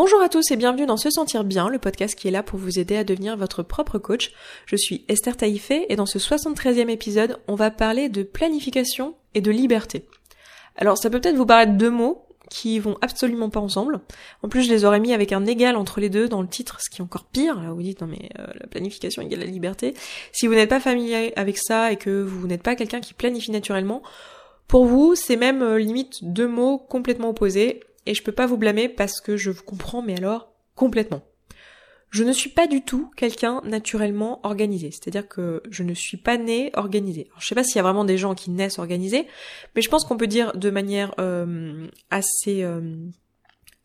Bonjour à tous et bienvenue dans Se Sentir Bien, le podcast qui est là pour vous aider à devenir votre propre coach. Je suis Esther Taïfé et dans ce 73e épisode, on va parler de planification et de liberté. Alors ça peut peut-être vous paraître deux mots qui vont absolument pas ensemble. En plus, je les aurais mis avec un égal entre les deux dans le titre, ce qui est encore pire. Là, vous dites non mais euh, la planification égale la liberté. Si vous n'êtes pas familier avec ça et que vous n'êtes pas quelqu'un qui planifie naturellement, pour vous, c'est même euh, limite deux mots complètement opposés et je peux pas vous blâmer parce que je vous comprends, mais alors complètement. Je ne suis pas du tout quelqu'un naturellement organisé, c'est-à-dire que je ne suis pas né organisé. Alors, je sais pas s'il y a vraiment des gens qui naissent organisés, mais je pense qu'on peut dire de manière euh, assez euh,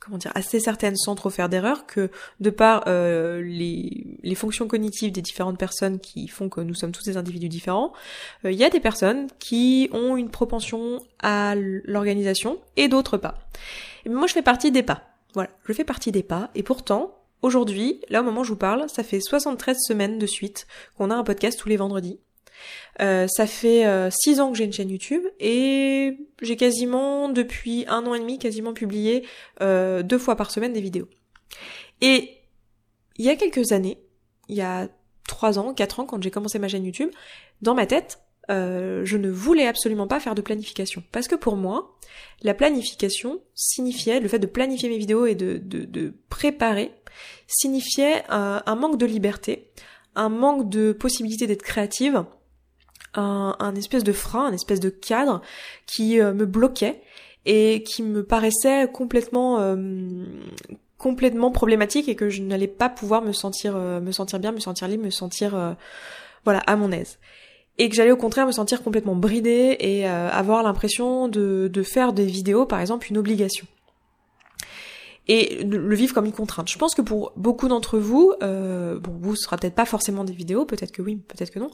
comment dire assez certaine sans trop faire d'erreur que de par euh, les, fonctions cognitives des différentes personnes qui font que nous sommes tous des individus différents, il y a des personnes qui ont une propension à l'organisation et d'autres pas. Moi, je fais partie des pas. Voilà, je fais partie des pas. Et pourtant, aujourd'hui, là au moment où je vous parle, ça fait 73 semaines de suite qu'on a un podcast tous les vendredis. Euh, ça fait 6 euh, ans que j'ai une chaîne YouTube et j'ai quasiment, depuis un an et demi, quasiment publié euh, deux fois par semaine des vidéos. Et il y a quelques années, il y a 3 ans, 4 ans, quand j'ai commencé ma chaîne YouTube, dans ma tête, je ne voulais absolument pas faire de planification. Parce que pour moi, la planification signifiait, le fait de planifier mes vidéos et de, préparer, signifiait un, manque de liberté, un manque de possibilité d'être créative, un, un, espèce de frein, un espèce de cadre qui euh, me bloquait et qui me paraissait complètement euh, complètement problématique et que je n'allais pas pouvoir me sentir me sentir bien, me sentir libre, me sentir voilà à mon aise et que j'allais au contraire me sentir complètement bridée et euh, avoir l'impression de, faire des vidéos par exemple une obligation et le vivre comme une contrainte. Je pense que pour beaucoup d'entre vous, euh, bon, vous ce sera peut-être pas forcément des vidéos, peut-être que oui, peut-être que non.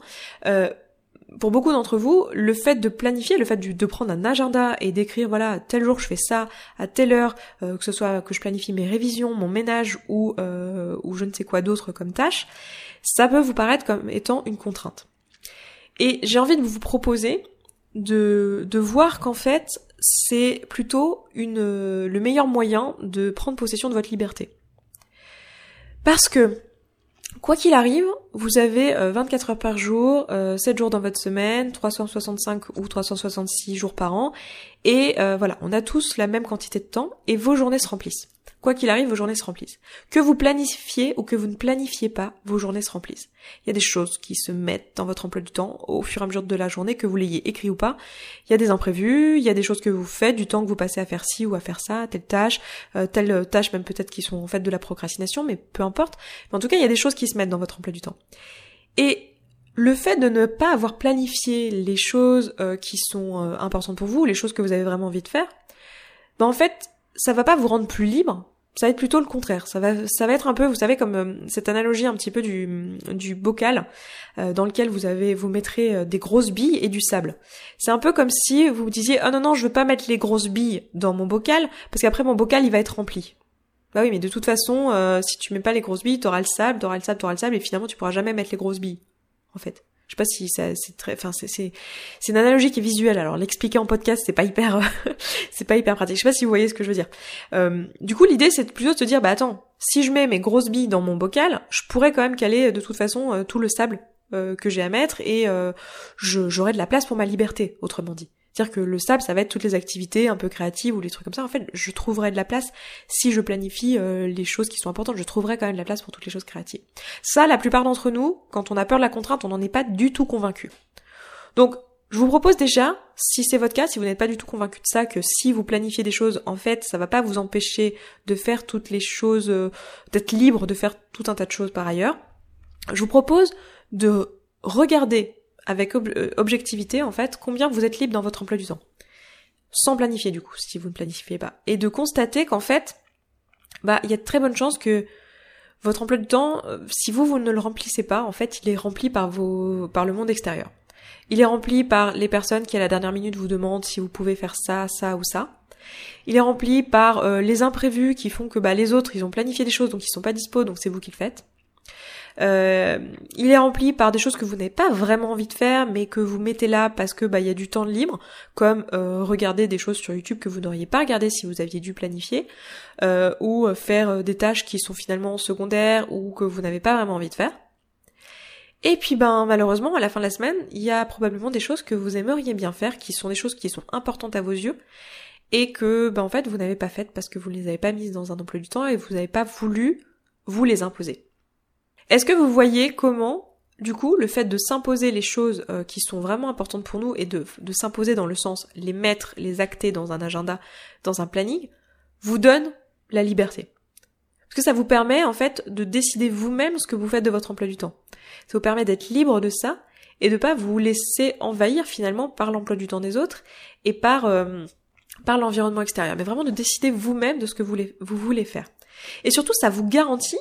Pour beaucoup d'entre vous, le fait de planifier, le fait de, prendre un agenda et d'écrire, voilà, tel jour je fais ça, à telle heure, euh, que ce soit que je planifie mes révisions, mon ménage ou euh, ou je ne sais quoi d'autre comme tâche, ça peut vous paraître comme étant une contrainte. Et j'ai envie de vous proposer de, de voir qu'en fait, c'est plutôt une, le meilleur moyen de prendre possession de votre liberté. Parce que, quoi qu'il arrive, vous avez 24 euh, heures par jour, 7 euh, jours dans votre semaine, 365 ou 366 jours par an, et euh, voilà, on a tous la même quantité de temps, et vos journées se remplissent. Quoi qu'il arrive, vos journées se remplissent. Que vous planifiez ou que vous ne planifiez pas, vos journées se remplissent. Il y a des choses qui se mettent dans votre emploi du temps au fur et à mesure de la journée, que vous l'ayez écrit ou pas. Il y a des imprévus, il y a des choses que vous faites, du temps que vous passez à faire ci ou à faire ça, telle tâche, euh, telle tâche même peut-être qui sont en fait de la procrastination, mais peu importe. Mais en tout cas, il y a des choses qui se mettent dans votre emploi du temps. Et le fait de ne pas avoir planifié les choses euh, qui sont euh, importantes pour vous, les choses que vous avez vraiment envie de faire, ben en fait, ça va pas vous rendre plus libre, ça va être plutôt le contraire. Ça va, ça va être un peu, vous savez, comme euh, cette analogie un petit peu du, du bocal euh, dans lequel vous avez, vous mettrez euh, des grosses billes et du sable. C'est un peu comme si vous vous disiez, oh non non, je veux pas mettre les grosses billes dans mon bocal parce qu'après mon bocal il va être rempli. Bah oui, mais de toute façon, si tu mets pas les grosses billes, t'auras le sable, t'auras le sable, t'auras le sable, et finalement tu pourras jamais mettre les grosses billes, en fait. Je sais pas si ça, c'est très, enfin, c'est, c'est, c'est une analogie qui est visuelle. Alors, l'expliquer en podcast, c'est pas hyper, c'est pas hyper pratique. Je sais pas si vous voyez ce que je veux dire. Euh, du coup, l'idée, c'est plutôt de se dire, bah attends, si je mets mes grosses billes dans mon bocal, je pourrais quand même caler de toute façon euh, tout le sable euh, que j'ai à mettre et j'aurai de la place pour ma liberté, autrement dit. C'est-à-dire que le sable, ça va être toutes les activités un peu créatives ou les trucs comme ça. En fait, je trouverai de la place si je planifie euh, les choses qui sont importantes. Je trouverai quand même de la place pour toutes les choses créatives. Ça, la plupart d'entre nous, quand on a peur de la contrainte, on n'en est pas du tout convaincu. Donc, je vous propose déjà, si c'est votre cas, si vous n'êtes pas du tout convaincu de ça, que si vous planifiez des choses, en fait, ça va pas vous empêcher de faire toutes les choses, euh, d'être libre de faire tout un tas de choses par ailleurs. Je vous propose de regarder avec euh, objectivité en fait combien vous êtes libre dans votre emploi du temps. Sans planifier du coup, si vous ne planifiez pas. Et de constater qu'en fait, bah il y a de très bonnes chances que votre emploi du temps, euh, si vous vous ne le remplissez pas, en fait, il est rempli par vos par le monde extérieur. Il est rempli par les personnes qui à la dernière minute vous demandent si vous pouvez faire ça, ça ou ça. Il est rempli par euh, les imprévus qui font que bah, les autres ils ont planifié des choses donc ils sont pas dispo donc c'est vous qui le faites. Euh, il est rempli par des choses que vous n'avez pas vraiment envie de faire, mais que vous mettez là parce que bah il y a du temps libre, comme euh, regarder des choses sur YouTube que vous n'auriez pas regardé si vous aviez dû planifier, euh, ou faire des tâches qui sont finalement secondaires ou que vous n'avez pas vraiment envie de faire. Et puis ben malheureusement à la fin de la semaine, il y a probablement des choses que vous aimeriez bien faire, qui sont des choses qui sont importantes à vos yeux, et que ben en fait vous n'avez pas faites parce que vous ne les avez pas mises dans un emploi du temps et vous n'avez pas voulu vous les imposer. Est-ce que vous voyez comment, du coup, le fait de s'imposer les choses euh, qui sont vraiment importantes pour nous et de, s'imposer dans le sens les mettre, les acter dans un agenda, dans un planning, vous donne la liberté? Parce que ça vous permet, en fait, de décider vous-même ce que vous faites de votre emploi du temps. Ça vous permet d'être libre de ça et de pas vous laisser envahir finalement par l'emploi du temps des autres et par euh, par l'environnement extérieur, mais vraiment de décider vous-même de ce que vous voulez, vous voulez faire. Et surtout, ça vous garantit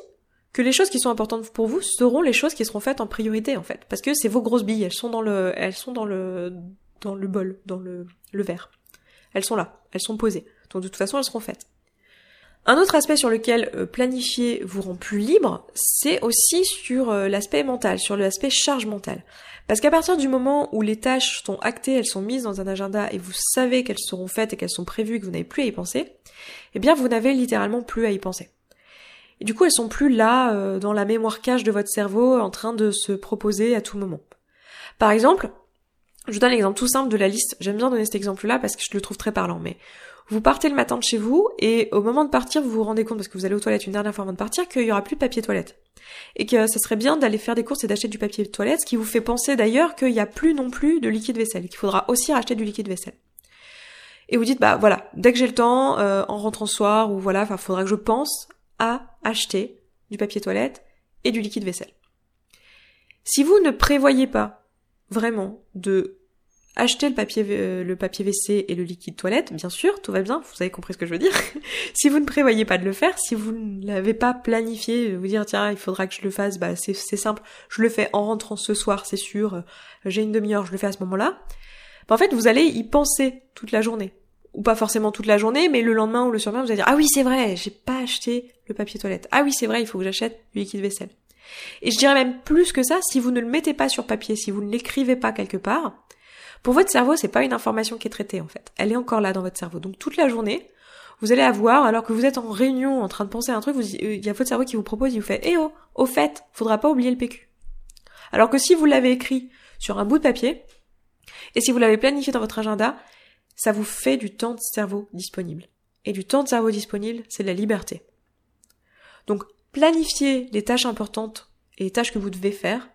que les choses qui sont importantes pour vous seront les choses qui seront faites en priorité en fait, parce que c'est vos grosses billes, elles sont dans le, elles sont dans le, dans le bol, dans le, le verre. Elles sont là, elles sont posées. Donc de toute façon, elles seront faites. Un autre aspect sur lequel euh, planifier vous rend plus libre, c'est aussi sur euh, l'aspect mental, sur l'aspect charge mentale. Parce qu'à partir du moment où les tâches sont actées, elles sont mises dans un agenda et vous savez qu'elles seront faites et qu'elles sont prévues et que vous n'avez plus à y penser, eh bien vous n'avez littéralement plus à y penser. Et du coup, elles sont plus là euh, dans la mémoire cache de votre cerveau en train de se proposer à tout moment. Par exemple, je vous donne l'exemple tout simple de la liste. J'aime bien donner cet exemple-là parce que je le trouve très parlant, mais vous partez le matin de chez vous et au moment de partir, vous vous rendez compte, parce que vous allez aux toilettes une dernière fois avant de partir, qu'il y aura plus de papier toilette. Et que ça serait bien d'aller faire des courses et d'acheter du papier toilette, ce qui vous fait penser d'ailleurs qu'il n'y a plus non plus de liquide vaisselle, qu'il faudra aussi racheter du liquide vaisselle. Et vous dites, bah voilà, dès que j'ai le temps, euh, en rentrant soir, ou voilà, enfin, faudra que je pense à acheter du papier toilette et du liquide vaisselle. Si vous ne prévoyez pas vraiment de acheter le papier, euh, le papier WC et le liquide toilette, bien sûr, tout va bien, vous avez compris ce que je veux dire. si vous ne prévoyez pas de le faire, si vous ne l'avez pas planifié, vous dire tiens, il faudra que je le fasse, bah c'est simple, je le fais en rentrant ce soir, c'est sûr, euh, j'ai une demi-heure, je le fais à ce moment-là. Bah, en fait, vous allez y penser toute la journée. Ou pas forcément toute la journée, mais le lendemain ou le surlendemain, vous allez dire ah oui c'est vrai, j'ai pas acheté le papier toilette. Ah oui c'est vrai, il faut que j'achète du liquide vaisselle. Et je dirais même plus que ça, si vous ne le mettez pas sur papier, si vous ne l'écrivez pas quelque part, pour votre cerveau, c'est pas une information qui est traitée en fait. Elle est encore là dans votre cerveau. Donc toute la journée, vous allez avoir, alors que vous êtes en réunion en train de penser à un truc, il y a votre cerveau qui vous propose, il vous fait, eh oh, au fait, faudra pas oublier le PQ. Alors que si vous l'avez écrit sur un bout de papier, et si vous l'avez planifié dans votre agenda, ça vous fait du temps de cerveau disponible. Et du temps de cerveau disponible, c'est de la liberté. Donc, planifier les tâches importantes et les tâches que vous devez faire,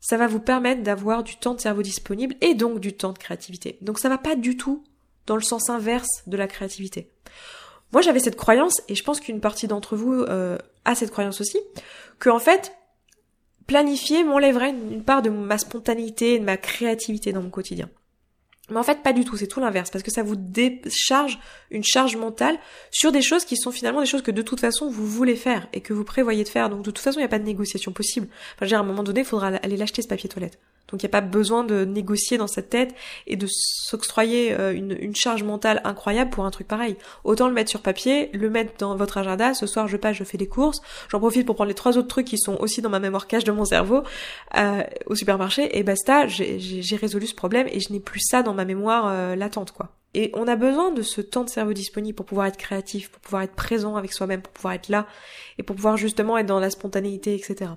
ça va vous permettre d'avoir du temps de cerveau disponible et donc du temps de créativité. Donc ça va pas du tout dans le sens inverse de la créativité. Moi j'avais cette croyance, et je pense qu'une partie d'entre vous euh, a cette croyance aussi, que en fait, planifier m'enlèverait une part de ma spontanéité et de ma créativité dans mon quotidien. Mais en fait, pas du tout, c'est tout l'inverse, parce que ça vous décharge une charge mentale sur des choses qui sont finalement des choses que de toute façon vous voulez faire et que vous prévoyez de faire. Donc de toute façon, il n'y a pas de négociation possible. Enfin, je veux dire, à un moment donné, il faudra aller l'acheter ce papier toilette. Donc il n'y a pas besoin de négocier dans cette tête et de s'octroyer euh, une, une, charge mentale incroyable pour un truc pareil. Autant le mettre sur papier, le mettre dans votre agenda, ce soir je passe, je fais des courses, j'en profite pour prendre les trois autres trucs qui sont aussi dans ma mémoire cache de mon cerveau euh, au supermarché et basta, j'ai résolu ce problème et je n'ai plus ça dans ma mémoire euh, latente quoi. Et on a besoin de ce temps de cerveau disponible pour pouvoir être créatif, pour pouvoir être présent avec soi-même, pour pouvoir être là et pour pouvoir justement être dans la spontanéité, etc.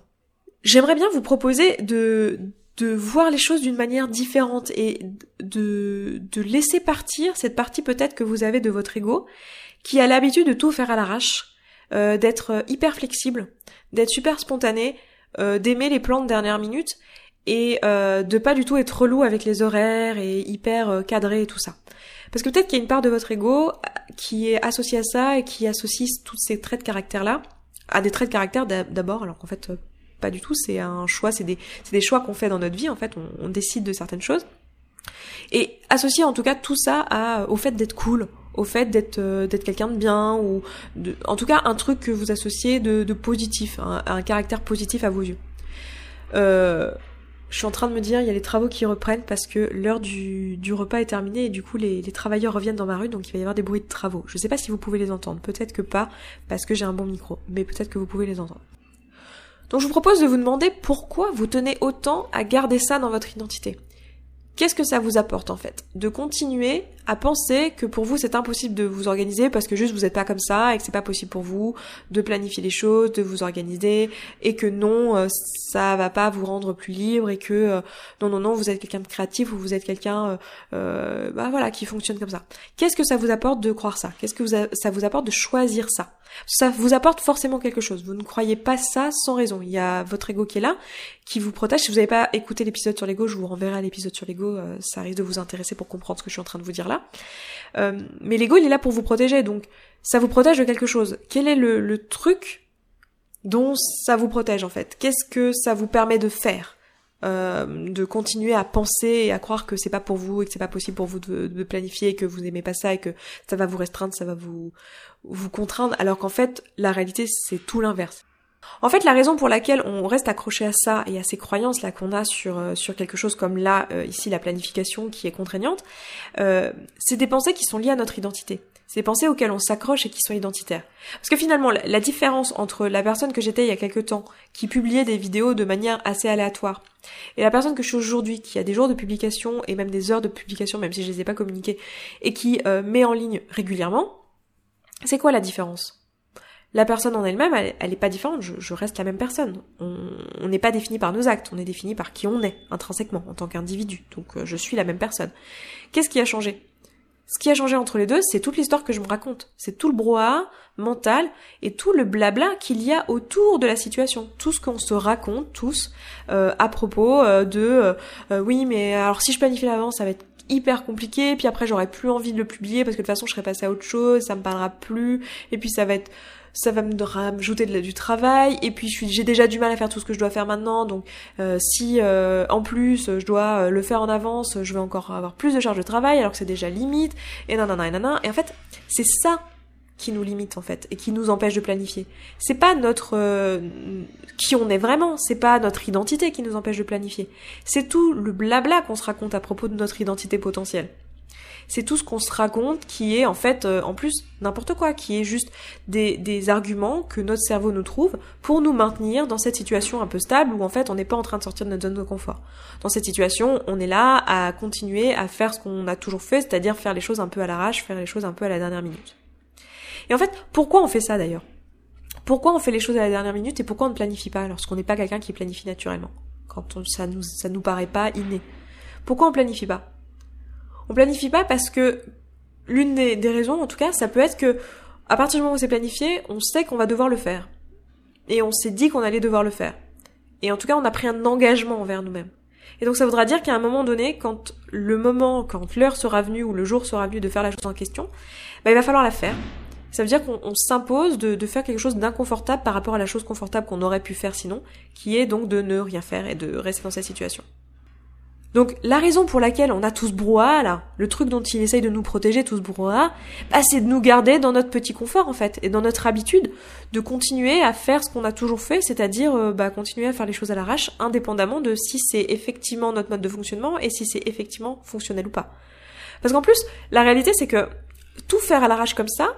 J'aimerais bien vous proposer de de voir les choses d'une manière différente et de, de laisser partir cette partie peut-être que vous avez de votre ego qui a l'habitude de tout faire à l'arrache, euh, d'être hyper flexible, d'être super spontané, euh, d'aimer les plans de dernière minute et euh, de pas du tout être relou avec les horaires et hyper euh, cadré et tout ça. Parce que peut-être qu'il y a une part de votre ego qui est associée à ça et qui associe tous ces traits de caractère là à des traits de caractère d'abord, alors qu'en fait pas du tout, c'est un choix, c'est des, choix qu'on fait dans notre vie, en fait, on, décide de certaines choses. Et associer en tout cas tout ça au fait d'être cool, au fait d'être euh, quelqu'un de bien ou en tout cas un truc que vous associez de, positif, un, caractère positif à vos yeux. Euh, je suis en train de me dire, il y a les travaux qui reprennent parce que l'heure du, repas est terminée et du coup les, les, travailleurs reviennent dans ma rue, donc il va y avoir des bruits de travaux. Je sais pas si vous pouvez les entendre, peut-être que pas parce que j'ai un bon micro, mais peut-être que vous pouvez les entendre. Donc je vous propose de vous demander pourquoi vous tenez autant à garder ça dans votre identité. Qu'est-ce que ça vous apporte en fait? De continuer à penser que pour vous c'est impossible de vous organiser parce que juste vous n'êtes pas comme ça et que c'est pas possible pour vous de planifier les choses, de vous organiser et que non euh, ça va pas vous rendre plus libre et que euh, non non non vous êtes quelqu'un de créatif ou vous êtes quelqu'un euh, euh, bah voilà qui fonctionne comme ça. Qu'est-ce que ça vous apporte de croire ça? Qu'est-ce que ça vous apporte de choisir ça? Ça vous apporte forcément quelque chose. Vous ne croyez pas ça sans raison. Il y a votre ego qui est là qui vous protège. Si vous n'avez pas écouté l'épisode sur l'ego, je vous renverrai à l'épisode sur l'ego. ça risque de vous intéresser pour comprendre ce que je suis en train de vous dire là. Euh, mais l'ego, il est là pour vous protéger, donc ça vous protège de quelque chose. Quel est le, truc dont ça vous protège en fait? Qu'est-ce que ça vous permet de faire? Euh, de continuer à penser et à croire que c'est pas pour vous et que c'est pas possible pour vous de, planifier, que vous n'aimez pas ça et que ça va vous restreindre, ça va vous vous contraindre, alors qu'en fait la réalité c'est tout l'inverse. En fait, la raison pour laquelle on reste accroché à ça et à ces croyances là qu'on a sur euh, quelque chose comme là euh, ici la planification qui est contraignante, c'est des pensées qui sont liées à notre identité. Des pensées auxquelles on s'accroche et qui sont identitaires. Parce que finalement, la, différence entre la personne que j'étais il y a quelque temps, qui publiait des vidéos de manière assez aléatoire, et la personne que je suis aujourd'hui, qui a des jours de publication et même des heures de publication, même si je les ai pas communiquées, et qui met en ligne régulièrement, c'est quoi la différence? La personne en elle-même, elle, n'est pas différente, je, reste la même personne. On n'est pas défini par nos actes, on est défini par qui on est, intrinsèquement, en tant qu'individu. Donc euh, je suis la même personne. Qu'est-ce qui a changé? Ce qui a changé entre les deux, c'est toute l'histoire que je me raconte. C'est tout le brouhaha mental et tout le blabla qu'il y a autour de la situation. Tout ce qu'on se raconte tous euh, à propos euh, de oui mais alors si je planifie l'avance ça va être hyper compliqué, puis après j'aurai plus envie de le publier parce que de toute façon je serai passé à autre chose, ça me parlera plus, et puis ça va être ça va me rajouter du travail et puis j'ai déjà du mal à faire tout ce que je dois faire maintenant donc euh, si euh, en plus je dois euh, le faire en avance je vais encore avoir plus de charges de travail alors que c'est déjà limite et nanana et nanana et en fait c'est ça qui nous limite en fait et qui nous empêche de planifier. C'est pas notre qui on est vraiment, c'est pas notre identité qui nous empêche de planifier. C'est tout le blabla qu'on se raconte à propos de notre identité potentielle c'est tout ce qu'on se raconte qui est en fait euh, en plus n'importe quoi, qui est juste des, arguments que notre cerveau nous trouve pour nous maintenir dans cette situation un peu stable où en fait on n'est pas en train de sortir de notre zone de confort. Dans cette situation, on est là à continuer à faire ce qu'on a toujours fait, c'est-à-dire faire les choses un peu à l'arrache, faire les choses un peu à la dernière minute. Et en fait, pourquoi on fait ça d'ailleurs? Pourquoi on fait les choses à la dernière minute et pourquoi on ne planifie pas lorsqu'on n'est pas quelqu'un qui planifie naturellement? Quand ça nous ça nous paraît pas inné. Pourquoi on planifie pas? On planifie pas parce que l'une des, raisons, en tout cas, ça peut être que à partir du moment où c'est planifié, on sait qu'on va devoir le faire. Et on s'est dit qu'on allait devoir le faire. Et en tout cas, on a pris un engagement envers nous-mêmes. Et donc ça voudra dire qu'à un moment donné, quand le moment, quand l'heure sera venue ou le jour sera venu de faire la chose en question, bah, il va falloir la faire. Ça veut dire qu'on s'impose de, de, faire quelque chose d'inconfortable par rapport à la chose confortable qu'on aurait pu faire sinon, qui est donc de ne rien faire et de rester dans cette situation. Donc la raison pour laquelle on a tout ce brouhaha là, le truc dont il essaye de nous protéger, tout ce brouhaha, bah, c'est de nous garder dans notre petit confort en fait, et dans notre habitude de continuer à faire ce qu'on a toujours fait, c'est-à-dire euh, bah, continuer à faire les choses à l'arrache, indépendamment de si c'est effectivement notre mode de fonctionnement et si c'est effectivement fonctionnel ou pas. Parce qu'en plus, la réalité c'est que tout faire à l'arrache comme ça,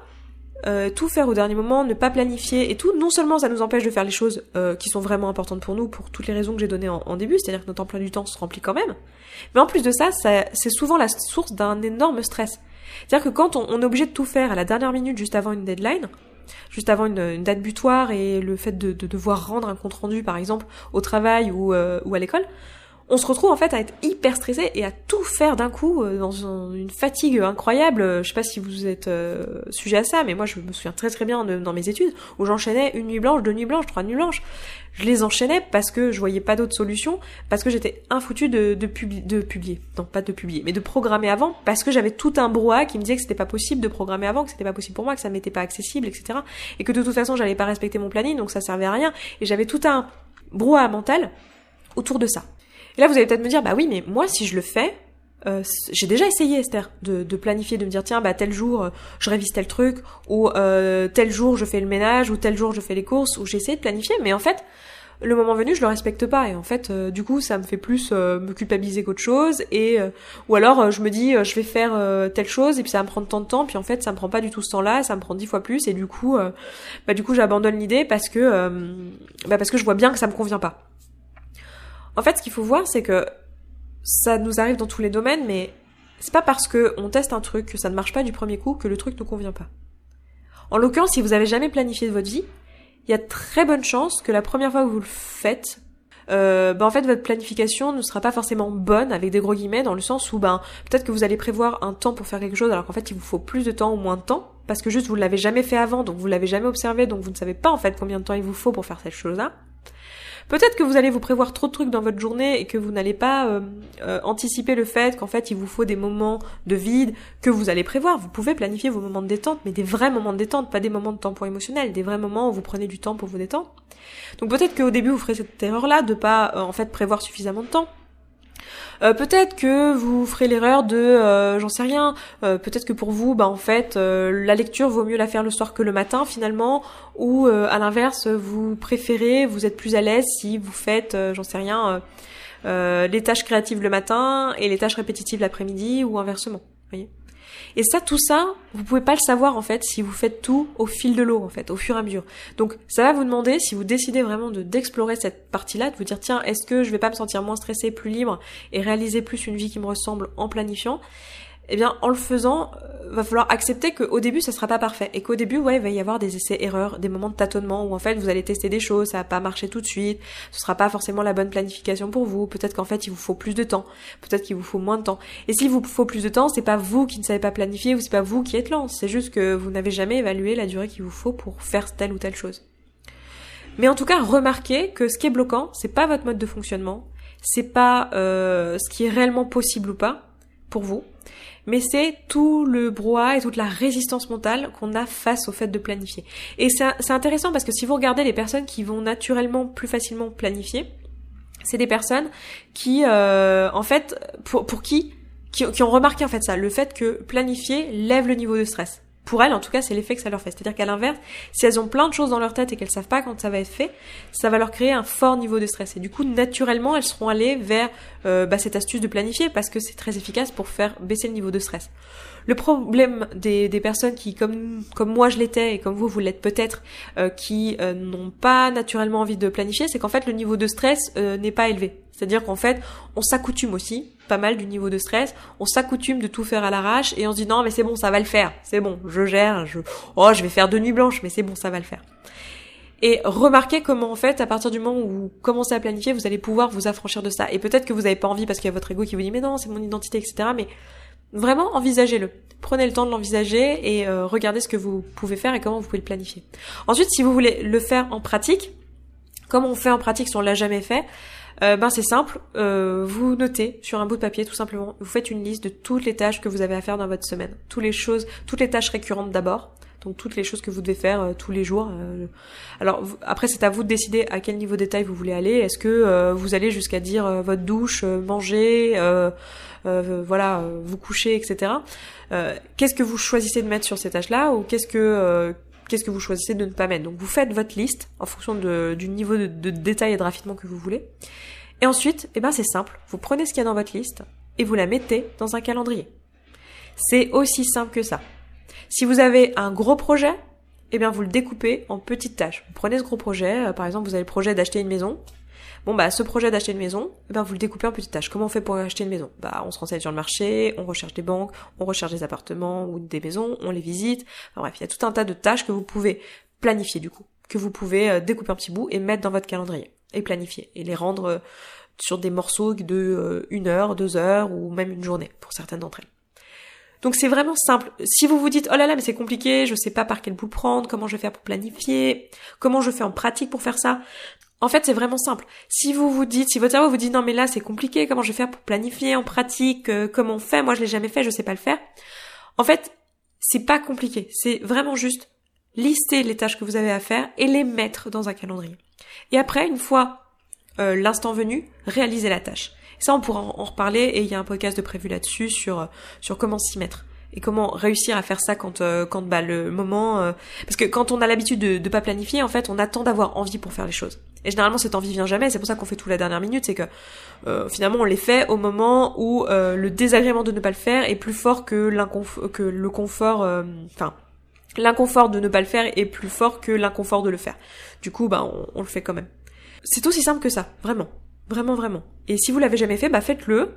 euh, tout faire au dernier moment, ne pas planifier et tout, non seulement ça nous empêche de faire les choses euh, qui sont vraiment importantes pour nous, pour toutes les raisons que j'ai données en, début, c'est-à-dire que notre emploi du temps se remplit quand même, mais en plus de ça, c'est souvent la source d'un énorme stress. C'est-à-dire que quand on, est obligé de tout faire à la dernière minute, juste avant une deadline, juste avant une, date butoir et le fait de, devoir rendre un compte rendu, par exemple, au travail ou, euh, ou à l'école, on se retrouve en fait à être hyper stressé et à tout faire d'un coup euh, dans une fatigue incroyable. Je sais pas si vous êtes euh, sujet à ça, mais moi je me souviens très très bien dans mes études où j'enchaînais une nuit blanche, deux nuits blanches, trois nuits blanches. Je les enchaînais parce que je voyais pas d'autre solution, parce que j'étais infoutu de, de, de publier, non pas de publier, mais de programmer avant, parce que j'avais tout un brouhaha qui me disait que c'était pas possible de programmer avant, que c'était pas possible pour moi, que ça m'était pas accessible, etc. Et que de toute façon j'allais pas respecter mon planning, donc ça servait à rien. Et j'avais tout un brouhaha mental autour de ça. Et là, vous allez peut-être me dire, bah oui, mais moi, si je le fais, euh, j'ai déjà essayé, Esther, de, de, planifier, de me dire, tiens, bah tel jour, euh, je révise tel truc, ou euh, tel jour, je fais le ménage, ou tel jour, je fais les courses, ou j'ai essayé de planifier, mais en fait, le moment venu, je le respecte pas et en fait, du coup, ça me fait plus me culpabiliser qu'autre chose et euh, ou alors je me dis je vais faire telle chose et puis ça va me prendre tant de temps puis en fait ça me prend pas du tout ce temps-là, ça me prend dix fois plus et du coup, bah du coup j'abandonne l'idée parce que bah parce que je vois bien que ça me convient pas. En fait, ce qu'il faut voir, c'est que ça nous arrive dans tous les domaines, mais c'est pas parce que on teste un truc que ça ne marche pas du premier coup que le truc ne convient pas. En l'occurrence, si vous avez jamais planifié votre vie, il y a très bonne chance que la première fois que vous le faites, euh, ben en fait votre planification ne sera pas forcément bonne avec des gros guillemets dans le sens où ben peut-être que vous allez prévoir un temps pour faire quelque chose alors qu'en fait il vous faut plus de temps ou moins de temps parce que juste vous ne l'avez jamais fait avant donc vous l'avez jamais observé donc vous ne savez pas en fait combien de temps il vous faut pour faire cette chose-là. Peut-être que vous allez vous prévoir trop de trucs dans votre journée et que vous n'allez pas euh, euh, anticiper le fait qu'en fait il vous faut des moments de vide que vous allez prévoir. Vous pouvez planifier vos moments de détente, mais des vrais moments de détente, pas des moments de pour émotionnel, des vrais moments où vous prenez du temps pour vous détendre. Donc peut-être qu'au début vous ferez cette erreur-là de pas euh, en fait prévoir suffisamment de temps. Euh, peut-être que vous ferez l'erreur de, euh, j'en sais rien, euh, peut-être que pour vous, bah en fait, la lecture vaut mieux la faire le soir que le matin finalement, ou à l'inverse, vous préférez, vous êtes plus à l'aise si vous faites, j'en sais rien, les tâches créatives le matin et les tâches répétitives l'après-midi, ou inversement. Voyez et ça, tout ça, vous pouvez pas le savoir en fait si vous faites tout au fil de l'eau en fait, au fur et à mesure. Donc ça va vous demander si vous décidez vraiment de d'explorer cette partie-là, de vous dire tiens, est-ce que je vais pas me sentir moins stressé, plus libre et réaliser plus une vie qui me ressemble en planifiant eh bien, en le faisant, euh, va falloir accepter qu'au début, ça sera pas parfait. Et qu'au début, ouais, il va y avoir des essais-erreurs, des moments de tâtonnement où en fait, vous allez tester des choses, ça va pas marcher tout de suite, ce sera pas forcément la bonne planification pour vous. Peut-être qu'en fait, il vous faut plus de temps. Peut-être qu'il vous faut moins de temps. Et s'il vous faut plus de temps, c'est pas vous qui ne savez pas planifier ou c'est pas vous qui êtes lent. C'est juste que vous n'avez jamais évalué la durée qu'il vous faut pour faire telle ou telle chose. Mais en tout cas, remarquez que ce qui est bloquant, c'est pas votre mode de fonctionnement, c'est pas euh, ce qui est réellement possible ou pas pour vous, mais c'est tout le brouhaha et toute la résistance mentale qu'on a face au fait de planifier. Et c'est intéressant parce que si vous regardez les personnes qui vont naturellement plus facilement planifier, c'est des personnes qui, euh, en fait, pour, pour qui, qui, qui ont remarqué en fait ça, le fait que planifier lève le niveau de stress pour elles, en tout cas, c'est l'effet que ça leur fait. C'est-à-dire qu'à l'inverse, si elles ont plein de choses dans leur tête et qu'elles savent pas quand ça va être fait, ça va leur créer un fort niveau de stress. Et du coup, naturellement, elles seront allées vers euh, bah, cette astuce de planifier parce que c'est très efficace pour faire baisser le niveau de stress. Le problème des, personnes qui, comme comme moi je l'étais et comme vous vous l'êtes peut-être, euh, qui euh, n'ont pas naturellement envie de planifier, c'est qu'en fait le niveau de stress n'est pas élevé. C'est-à-dire qu'en fait, on s'accoutume aussi pas mal du niveau de stress, on s'accoutume de tout faire à l'arrache et on se dit non mais c'est bon, ça va le faire, c'est bon, je gère, je oh, je vais faire deux nuits blanches mais c'est bon, ça va le faire. Et remarquez comment en fait, à partir du moment où vous commencez à planifier, vous allez pouvoir vous affranchir de ça. Et peut-être que vous n'avez pas envie parce qu'il y a votre ego qui vous dit mais non, c'est mon identité, etc. Mais vraiment envisagez-le. Prenez le temps de l'envisager et euh, regardez ce que vous pouvez faire et comment vous pouvez le planifier. Ensuite, si vous voulez le faire en pratique, comment on fait en pratique si on l'a jamais fait euh, ben c'est simple, euh, vous notez sur un bout de papier tout simplement, vous faites une liste de toutes les tâches que vous avez à faire dans votre semaine, toutes les choses, toutes les tâches récurrentes d'abord, donc toutes les choses que vous devez faire euh, tous les jours. alors après c'est à vous de décider à quel niveau de détail vous voulez aller. Est-ce que vous allez jusqu'à dire votre douche, manger, voilà, vous coucher, etc. qu'est-ce que vous choisissez de mettre sur ces tâches-là ou qu'est-ce que qu'est-ce que vous choisissez de ne pas mettre. Donc vous faites votre liste en fonction du niveau de, détail et de raffinement que vous voulez. Et ensuite, eh ben c'est simple, vous prenez ce qu'il y a dans votre liste et vous la mettez dans un calendrier. C'est aussi simple que ça. Si vous avez un gros projet, eh bien vous le découpez en petites tâches. Vous prenez ce gros projet, euh, par exemple vous avez le projet d'acheter une maison, Bon bah ce projet d'acheter une maison, eh ben vous le découpez en petites tâches. Comment on fait pour acheter une maison? Bah on se renseigne sur le marché, on recherche des banques, on recherche des appartements ou des maisons, on les visite. Enfin, bref, il y a tout un tas de tâches que vous pouvez planifier du coup, que vous pouvez euh, découper en petits bouts et mettre dans votre calendrier et planifier et les rendre euh, sur des morceaux de euh, une heure, deux heures ou même une journée pour certaines d'entre elles. Donc c'est vraiment simple. Si vous vous dites oh là là mais c'est compliqué, je sais pas par quel bout prendre, comment je vais faire pour planifier, comment je fais en pratique pour faire ça, en fait, c'est vraiment simple. Si vous vous dites, si votre cerveau vous dit non mais là c'est compliqué, comment je vais faire pour planifier en pratique, euh, comment on fait, moi je l'ai jamais fait, je sais pas le faire. En fait, c'est pas compliqué. C'est vraiment juste lister les tâches que vous avez à faire et les mettre dans un calendrier. Et après, une fois euh, l'instant venu, réaliser la tâche. ça, on pourra en reparler et il y a un podcast de prévu là-dessus sur sur comment s'y mettre et comment réussir à faire ça quand euh, quand bah le moment euh, parce que quand on a l'habitude de de pas planifier en fait on attend d'avoir envie pour faire les choses. Et généralement cette envie vient jamais. C'est pour ça qu'on fait tout la dernière minute. C'est que euh, finalement on les fait au moment où le désagrément de ne pas le faire est plus fort que l'inconfort que le confort enfin l'inconfort de ne pas le faire est plus fort que l'inconfort de le faire. Du coup bah on, on le fait quand même. C'est aussi simple que ça. Vraiment. Vraiment vraiment. Et si vous l'avez jamais fait bah faites-le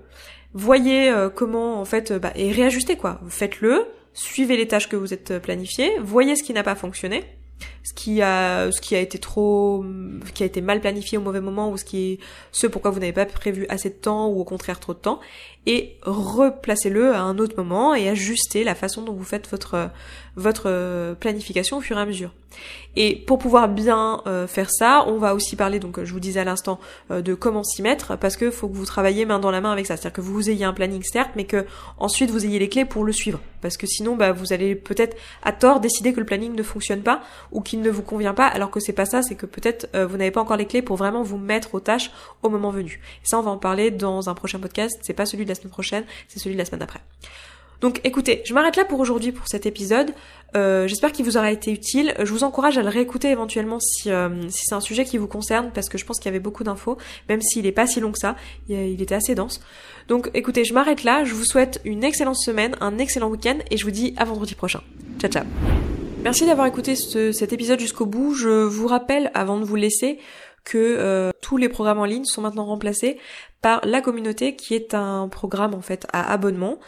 voyez euh, comment en fait euh, bah, et réajustez quoi. Faites-le, suivez les tâches que vous êtes planifiées, voyez ce qui n'a pas fonctionné, ce qui a ce qui a été trop qui a été mal planifié au mauvais moment ou ce qui est ce pourquoi vous n'avez pas prévu assez de temps ou au contraire trop de temps et replacez-le à un autre moment et ajustez la façon dont vous faites votre votre planification au fur et à mesure. Et pour pouvoir bien euh, faire ça, on va aussi parler, donc je vous disais à l'instant, euh, de comment s'y mettre, parce que faut que vous travaillez main dans la main avec ça. C'est-à-dire que vous ayez un planning certes, mais que ensuite vous ayez les clés pour le suivre. Parce que sinon, bah, vous allez peut-être à tort décider que le planning ne fonctionne pas ou qu'il ne vous convient pas, alors que c'est pas ça, c'est que peut-être euh, vous n'avez pas encore les clés pour vraiment vous mettre aux tâches au moment venu. Et ça, on va en parler dans un prochain podcast. C'est pas celui de la semaine prochaine, c'est celui de la semaine d'après. Donc écoutez, je m'arrête là pour aujourd'hui pour cet épisode. Euh, j'espère qu'il vous aura été utile. Je vous encourage à le réécouter éventuellement si, euh, si c'est un sujet qui vous concerne parce que je pense qu'il y avait beaucoup d'infos, même s'il est pas si long que ça. Il, était assez dense. Donc écoutez, je m'arrête là. Je vous souhaite une excellente semaine, un excellent week-end et je vous dis à vendredi prochain. Ciao ciao. Merci d'avoir écouté cet épisode jusqu'au bout. Je vous rappelle, avant de vous laisser, que euh, tous les programmes en ligne sont maintenant remplacés par la communauté qui est un programme en fait à abonnement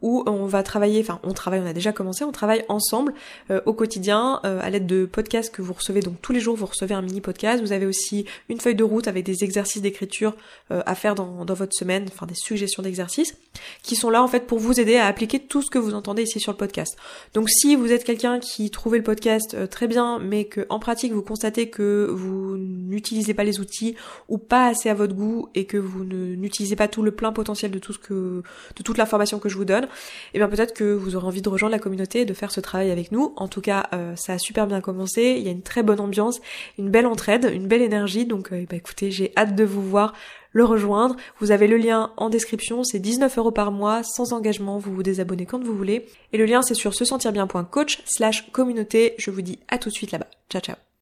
où on va travailler, enfin on travaille, on a déjà commencé, on travaille ensemble euh, au quotidien euh, à l'aide de podcasts que vous recevez donc tous les jours, vous recevez un mini podcast. Vous avez aussi une feuille de route avec des exercices d'écriture euh, à faire dans, votre semaine, enfin des suggestions d'exercices qui sont là en fait pour vous aider à appliquer tout ce que vous entendez ici sur le podcast. Donc si vous êtes quelqu'un qui trouvait le podcast très bien, mais que en pratique vous constatez que vous n'utilisez pas les outils ou pas assez à votre goût et que vous n'utilisez pas tout le plein potentiel de tout ce que de toute l'information que je vous donne, et eh bien peut-être que vous aurez envie de rejoindre la communauté et de faire ce travail avec nous. En tout cas, euh, ça a super bien commencé, il y a une très bonne ambiance, une belle entraide, une belle énergie, donc euh, bah, écoutez, j'ai hâte de vous voir le rejoindre. Vous avez le lien en description, c'est 19 euros par mois, sans engagement, vous vous désabonnez quand vous voulez. Et le lien c'est sur se sentir bien.coach slash communauté. Je vous dis à tout de suite là-bas. Ciao ciao.